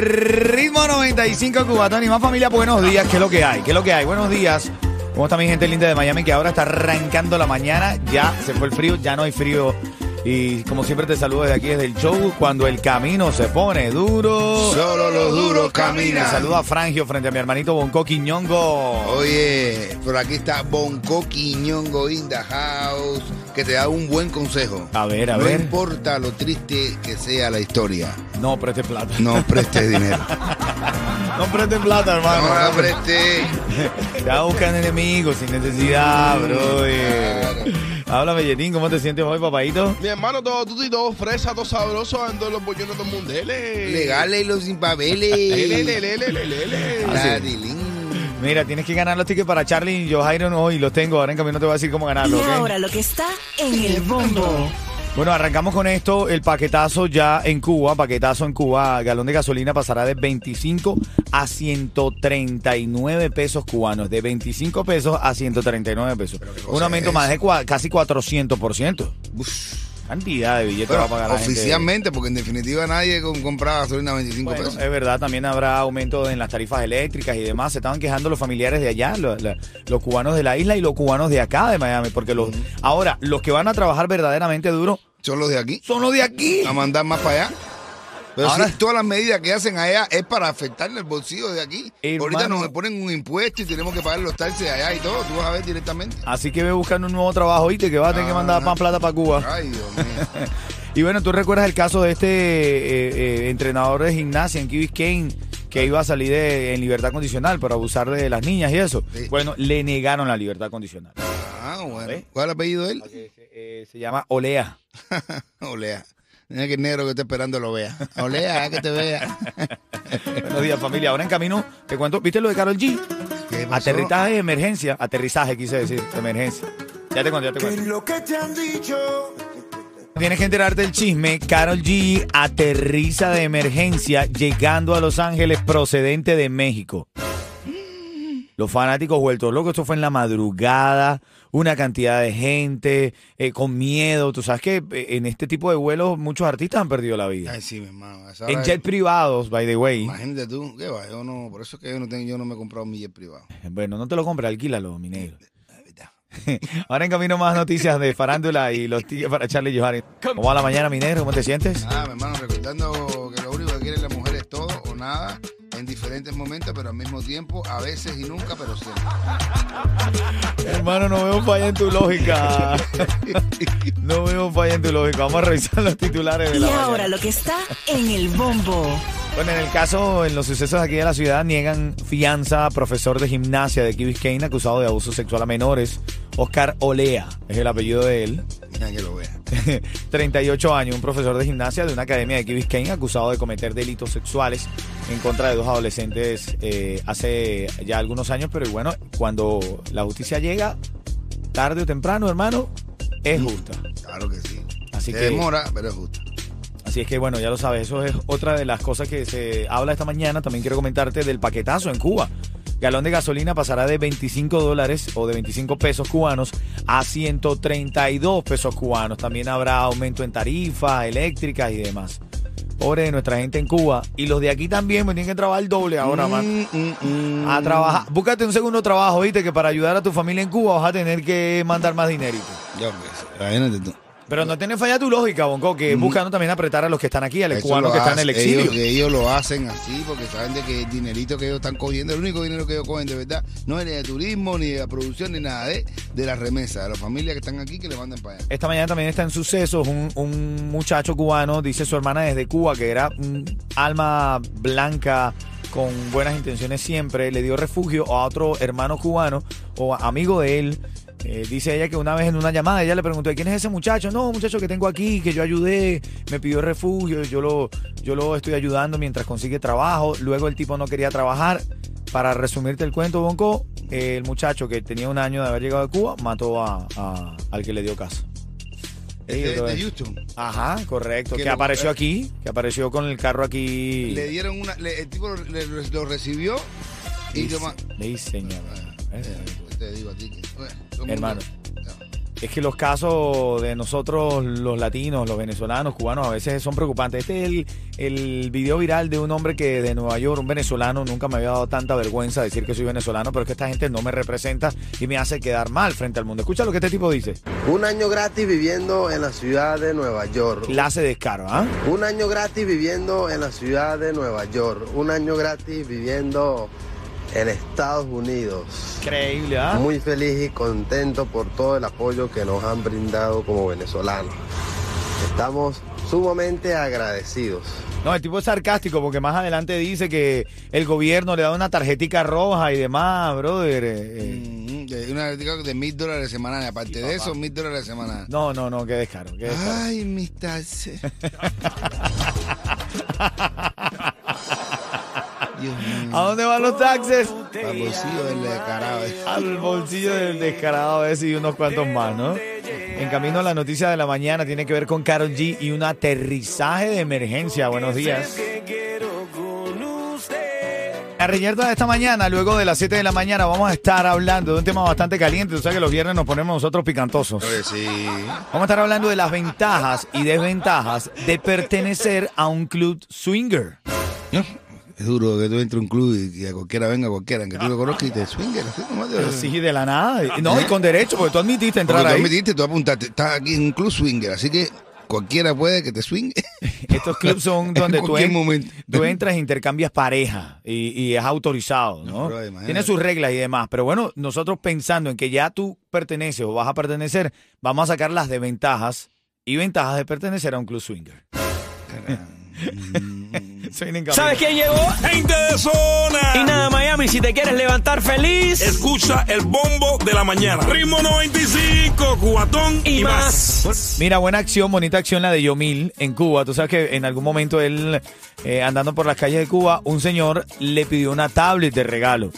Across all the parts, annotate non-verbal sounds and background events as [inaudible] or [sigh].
Ritmo 95 Cubatón y más familia, buenos días. ¿Qué es lo que hay? ¿Qué es lo que hay? Buenos días. ¿Cómo está mi gente linda de Miami que ahora está arrancando la mañana? Ya se fue el frío, ya no hay frío. Y como siempre te saludo desde aquí, desde el show, cuando el camino se pone duro. Solo los duros Te caminan. saludo a Frangio frente a mi hermanito Bonco Quiñongo. Oye, por aquí está Bonco Quiñongo in the house, que te da un buen consejo. A ver, a no ver. importa lo triste que sea la historia, No preste plata. no prestes dinero. [laughs] No preste plata, hermano. No la prestes. [laughs] Te vas a buscar enemigos sin necesidad, bro. Háblame, Yetín, ¿cómo te sientes hoy, papadito? Mi hermano, todo tuti, todo fresa, todo sabroso, ando los bollones de mundeles. Legales y los sin papeles. Lele, lele, lele, lele. Mira, tienes que ganar los tickets para Charlie y Johairon hoy. Los tengo. Ahora en camino te voy a decir cómo ganarlo, Y ahora lo que está en el bombo. Bueno, arrancamos con esto. El paquetazo ya en Cuba, paquetazo en Cuba, galón de gasolina pasará de 25 a 139 pesos cubanos. De 25 pesos a 139 pesos. Un aumento es más de cua- casi 400%. Cantidad de billetes va a pagar la gente. oficialmente, porque en definitiva nadie com- compraba gasolina a 25 Bueno, pesos. es verdad, también habrá aumento en las tarifas eléctricas y demás. Se estaban quejando los familiares de allá, los cubanos de la isla y los cubanos de acá de Miami, porque los ahora los que van a trabajar verdaderamente duro Son los de aquí. son los de aquí. A mandar más para allá. Pero Ahora- si todas las medidas que hacen allá es para afectarle el bolsillo de aquí. Hermano. Ahorita nos ponen un impuesto y tenemos que pagar los taxes de allá y todo. Tú vas a ver directamente. Así que ve buscando un nuevo trabajo, ¿viste? Que vas a tener que mandar Ah. más plata para Cuba. Ay, Dios mío. [laughs] Y bueno, ¿tú recuerdas el caso de este eh, eh, entrenador de gimnasia en Key Biscayne que iba a salir de- en libertad condicional por abusar de las niñas y eso? Sí. Bueno, le negaron la libertad condicional. Ah, bueno. ¿Ve? ¿Cuál es el apellido de él? Eh, se llama Olea. [laughs] Olea. Mira que el negro que está esperando lo vea. Olea, que te vea. [laughs] Buenos días, familia. Ahora en camino, te cuento, ¿viste lo de Carol G? ¿Qué pasó? Aterrizaje de emergencia. Aterrizaje, quise decir, de emergencia. Ya te cuento, ya te cuento. lo que te han dicho? Tienes que enterarte del chisme. Carol G aterriza de emergencia llegando a Los Ángeles procedente de México. Los fanáticos vueltos locos. Esto fue en la madrugada. Una cantidad de gente eh, con miedo. Tú sabes que eh, en este tipo de vuelos muchos artistas han perdido la vida. Ay, sí, mi hermano. En jet privados, by the way. Imagínate tú, ¿qué va? Yo no, por eso es que yo no, tengo, yo no me he comprado mi jet privado. Bueno, no te lo compres, alquílalo, mi negro. Verdad. [laughs] Ahora en camino más noticias de farándula y los tickets para Charlie Johari. ¿Cómo va la mañana, mi negro? ¿Cómo te sientes? Nada, mi hermano, recordando que lo único que quieren las mujeres es todo o nada, en diferentes momentos, pero al mismo tiempo, a veces y nunca, pero siempre. Hermano, no veo falla en tu lógica. [laughs] No veo falla en tu lógica. Vamos a revisar los titulares de Y la ahora mañana. lo que está en el bombo. Bueno, en el caso, en los sucesos aquí de la ciudad, niegan fianza a profesor de gimnasia de Biscayne acusado de abuso sexual a menores. Oscar Olea es el apellido de él. Que lo vea. [laughs] 38 años, un profesor de gimnasia de una academia de Key acusado de cometer delitos sexuales en contra de dos adolescentes eh, hace ya algunos años, pero bueno, cuando la justicia llega, tarde o temprano, hermano, es justa. Claro que sí. Así Se que- demora, pero es justo. Así es que bueno, ya lo sabes, eso es otra de las cosas que se habla esta mañana. También quiero comentarte del paquetazo en Cuba. Galón de gasolina pasará de 25 dólares o de 25 pesos cubanos a 132 pesos cubanos. También habrá aumento en tarifas eléctricas y demás. Pobre de nuestra gente en Cuba. Y los de aquí también me tienen que trabajar el doble ahora, man. Mm, mm, mm. A trabajar. Búscate un segundo trabajo, viste, que para ayudar a tu familia en Cuba vas a tener que mandar más dinerito. Ya, pues, imagínate tú. Pero no tiene falla tu lógica, Bonco, que buscando también apretar a los que están aquí, a los cubanos que están en el exilio. Ellos, ellos lo hacen así porque saben de que el dinerito que ellos están cogiendo, el único dinero que ellos cogen de verdad, no es ni de turismo, ni de la producción, ni nada de, de la remesa, de las familias que están aquí que le mandan para allá. Esta mañana también está en sucesos un, un muchacho cubano, dice su hermana desde Cuba, que era un alma blanca con buenas intenciones siempre, le dio refugio a otro hermano cubano o amigo de él Eh, dice ella que una vez en una llamada ella le preguntó, ¿quién es ese muchacho? No, muchacho que tengo aquí, que yo ayudé, me pidió refugio, yo lo, yo lo estoy ayudando mientras consigue trabajo. Luego el tipo no quería trabajar. Para resumirte el cuento, Bonco, eh, el muchacho que tenía un año de haber llegado de Cuba mató a, a- al que le dio casa. Este Sí, de Houston. Ajá, correcto. Que Que lo- apareció aquí, que apareció con el carro aquí. Le dieron una. le- el tipo lo, le- lo recibió y Dice- yo más. dice, señor. Eh, Te digo a ti que. bueno, Hermano. Es que los casos de nosotros, los latinos, los venezolanos, cubanos, a veces son preocupantes. Este es el, el video viral de un hombre que de Nueva York, un venezolano, nunca me había dado tanta vergüenza decir que soy venezolano, pero es que esta gente no me representa y me hace quedar mal frente al mundo. Escucha lo que este tipo dice. Un año gratis viviendo en la ciudad de Nueva York. Clase de descaro, ¿ah? Un año gratis viviendo en la ciudad de Nueva York. Un año gratis viviendo en Estados Unidos. Increíble, ¿ah? Muy feliz y contento por todo el apoyo que nos han brindado como venezolanos. Estamos sumamente agradecidos. No, el tipo es sarcástico porque más adelante dice que el gobierno le da una tarjetica roja y demás, brother. eh, eh. Mm, de una digo, de mil dólares semanales. Aparte de eso, mil dólares semanales. No, no, no, qué descaro, qué descaro. Ay, mis. [laughs] ¿A dónde van los taxes? Al bolsillo del descarado. eh. Al bolsillo del descarado ese y unos cuantos más, ¿no? En camino a la noticia de la mañana tiene que ver con Carol G y un aterrizaje de emergencia. Buenos días. La reyerta de esta mañana, luego de las 7 de la mañana, vamos a estar hablando de un tema bastante caliente. Tú sabes que los viernes nos ponemos nosotros picantosos. Sí. Vamos a estar hablando de las ventajas y desventajas de pertenecer a un club swinger. ¿No? Es duro que tú entres a un club y, y a cualquiera venga cualquiera, que tú lo conozcas y te swinger. Así nomás Pero sí, de la nada. No, y con derecho, porque tú admitiste entrar Porque tú ahí. admitiste, tú apuntaste, estás aquí en un club swinger, así que cualquiera puede que te swingue. [laughs] Estos clubs son [laughs] donde En tú, en- tú entras e intercambias pareja y, y es autorizado, ¿no? Tiene sus reglas y demás. Pero bueno, nosotros pensando en que ya tú perteneces o vas a pertenecer, vamos a sacar las desventajas y ventajas de pertenecer a un club swinger. [laughs] ¿Sabes quién llegó? Gente de zona. Y nada, Miami, si te quieres levantar feliz Escucha el bombo de la mañana. Ritmo 95, cubatón y, más. Mira, buena acción, bonita acción la de Yomil en Cuba. Tú sabes que en algún momento él, eh, andando por las calles de Cuba, un señor le pidió una tablet de regalo.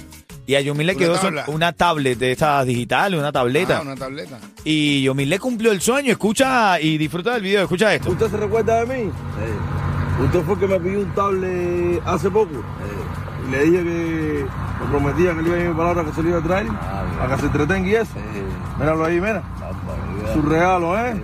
Y a Yomil le ¿Una quedó tabla? una tablet de estas digitales, una tableta. Ah, una tableta. Y Yomil le cumplió el sueño. Escucha y disfruta del video. Escucha esto. ¿Usted se recuerda de mí? Usted fue el que me pidió un tablet hace poco. Y le dije que me prometía que le iba a ir mi palabra que se lo iba a traer. a que se entretenga y eso. Míralo ahí, mira. Su regalo, ¿eh?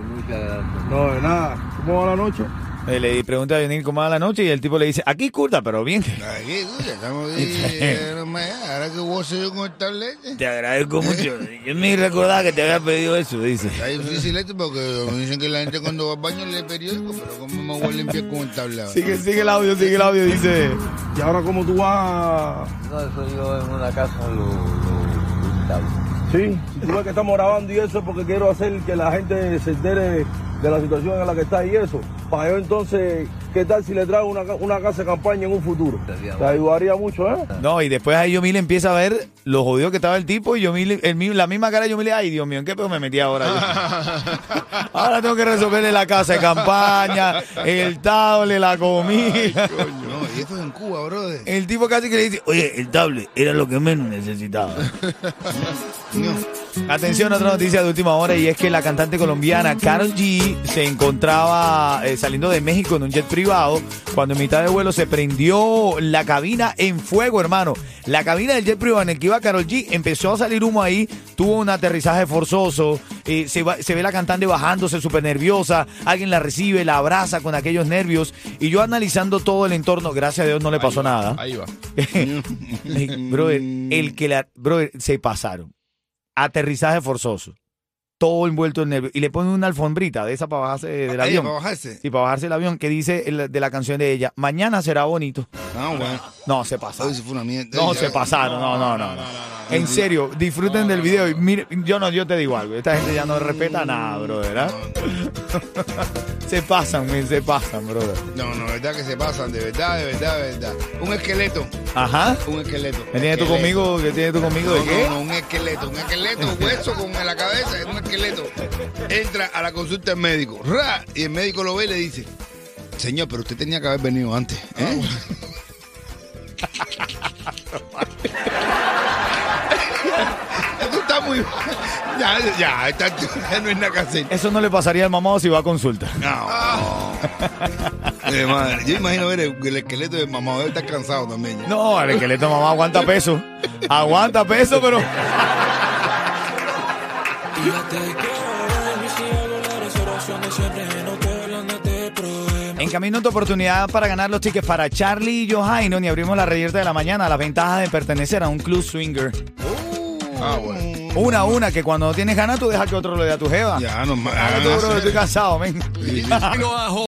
No, de nada. ¿Cómo va la noche? Eh, Le pregunta a Yomil cómo va la noche y el tipo le dice, aquí curta, pero bien. Aquí, escucha, estamos [laughs] me- Ahora que vos yo con el tablete. Te agradezco mucho. [laughs] Yo me recordaba que te había pedido eso, dice. Está difícil esto porque me dicen que la gente cuando va al baño lee periódico, pero ¿cómo me voy a limpiar con el tablado? Sigue, sigue el audio, sigue el audio, dice. ¿Y ahora cómo tú vas? No, eso yo en una casa lo, Sí, si tú ves que estamos grabando y eso porque quiero hacer que la gente se entere de la situación en la que está y eso. Para yo entonces, ¿qué tal si le traigo una, una casa de campaña en un futuro? Te ayudaría mucho, ¿eh? No, y después ahí Yomil empieza a ver lo jodido que estaba el tipo y Yomil, el, la misma cara de Yomil, ay Dios mío, ¿en qué pedo me metí ahora? yo? [laughs] ahora tengo que resolverle la casa de campaña, el tablet, la comida. Y esto es en Cuba, brother. El tipo casi que le dice, oye, el tablet era lo que menos necesitaba. [laughs] Atención, otra noticia de última hora y es que la cantante colombiana Karol G se encontraba eh, saliendo de México en un jet privado cuando en mitad de vuelo se prendió la cabina en fuego, hermano. La cabina del jet privado en el que iba Karol G empezó a salir humo ahí, tuvo un aterrizaje forzoso, eh, se, va- se ve la cantante bajándose súper nerviosa, alguien la recibe, la abraza con aquellos nervios y yo analizando todo el entorno, gracias a Dios no le pasó nada. Ahí va. [laughs] Brother, el que la. Brother, se pasaron. Aterrizaje forzoso. Todo envuelto en nervios. Y le ponen una alfombrita de esa para bajarse del Ahí, avión. para bajarse. Sí, para bajarse el avión, que dice el- de la canción de ella: Mañana será bonito. Ah, bueno. No, se pasaron. Fue una mierda. No, se pasaron. No, no, no. no. En serio, disfruten del video. Y mire, yo no, yo te digo algo. Esta gente ya no respeta nada, brother. ¿ah? [laughs] se pasan, men, se pasan, brother. No, no, verdad que se pasan, de verdad, de verdad, de verdad. Un esqueleto Ajá. Un esqueleto. ¿Qué tienes tú conmigo? ¿Qué tienes tú conmigo? ¿De No, qué? no, no, un esqueleto, un esqueleto, hueso con la cabeza, es un esqueleto. Entra a la consulta del médico, ¡ra! y el médico lo ve y le dice, señor, pero usted tenía que haber venido antes. ¿eh? [laughs] Ya, ya, a altura no es nada que hacer. Eso no le pasaría al mamado si va a consulta. No. Eh, madre, Yo imagino ver el, el esqueleto de mamá, debe estar cansado también. ya. No, el esqueleto mamá aguanta peso. Aguanta peso, pero. En camino tu oportunidad para ganar los tickets para Charlie y Johaino y abrimos la reyerta de la mañana. Las ventajas de pertenecer a un club swinger. Ah, bueno. Una a una, que cuando no tienes ganas tú dejas que otro lo dé a tu jeva. Ya, no más. Ah, tú, bro, estoy cansado, men. Sí, sí.